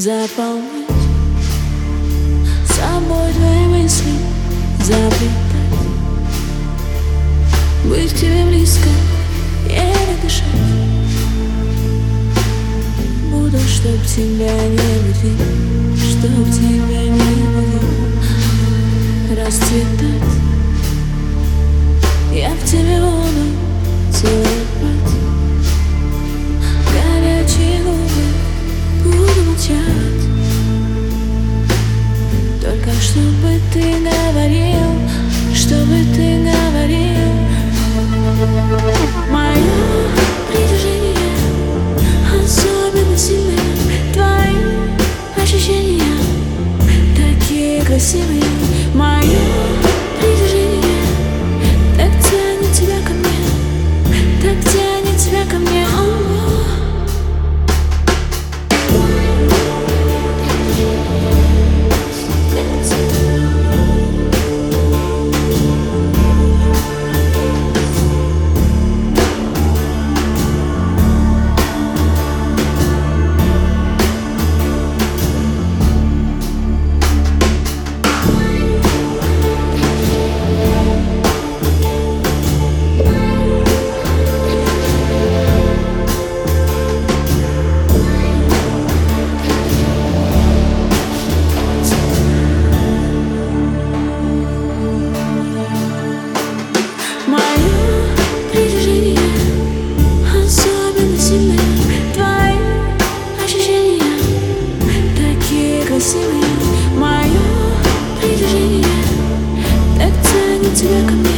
заполнять Собой твои мысли заплетать. Быть к тебе близко, еле дышать. Буду, чтоб тебя не видно Чтоб тебя не было. Расцветать. Я в тебе буду tener. силы Мое притяжение Так тянет тебя ко мне.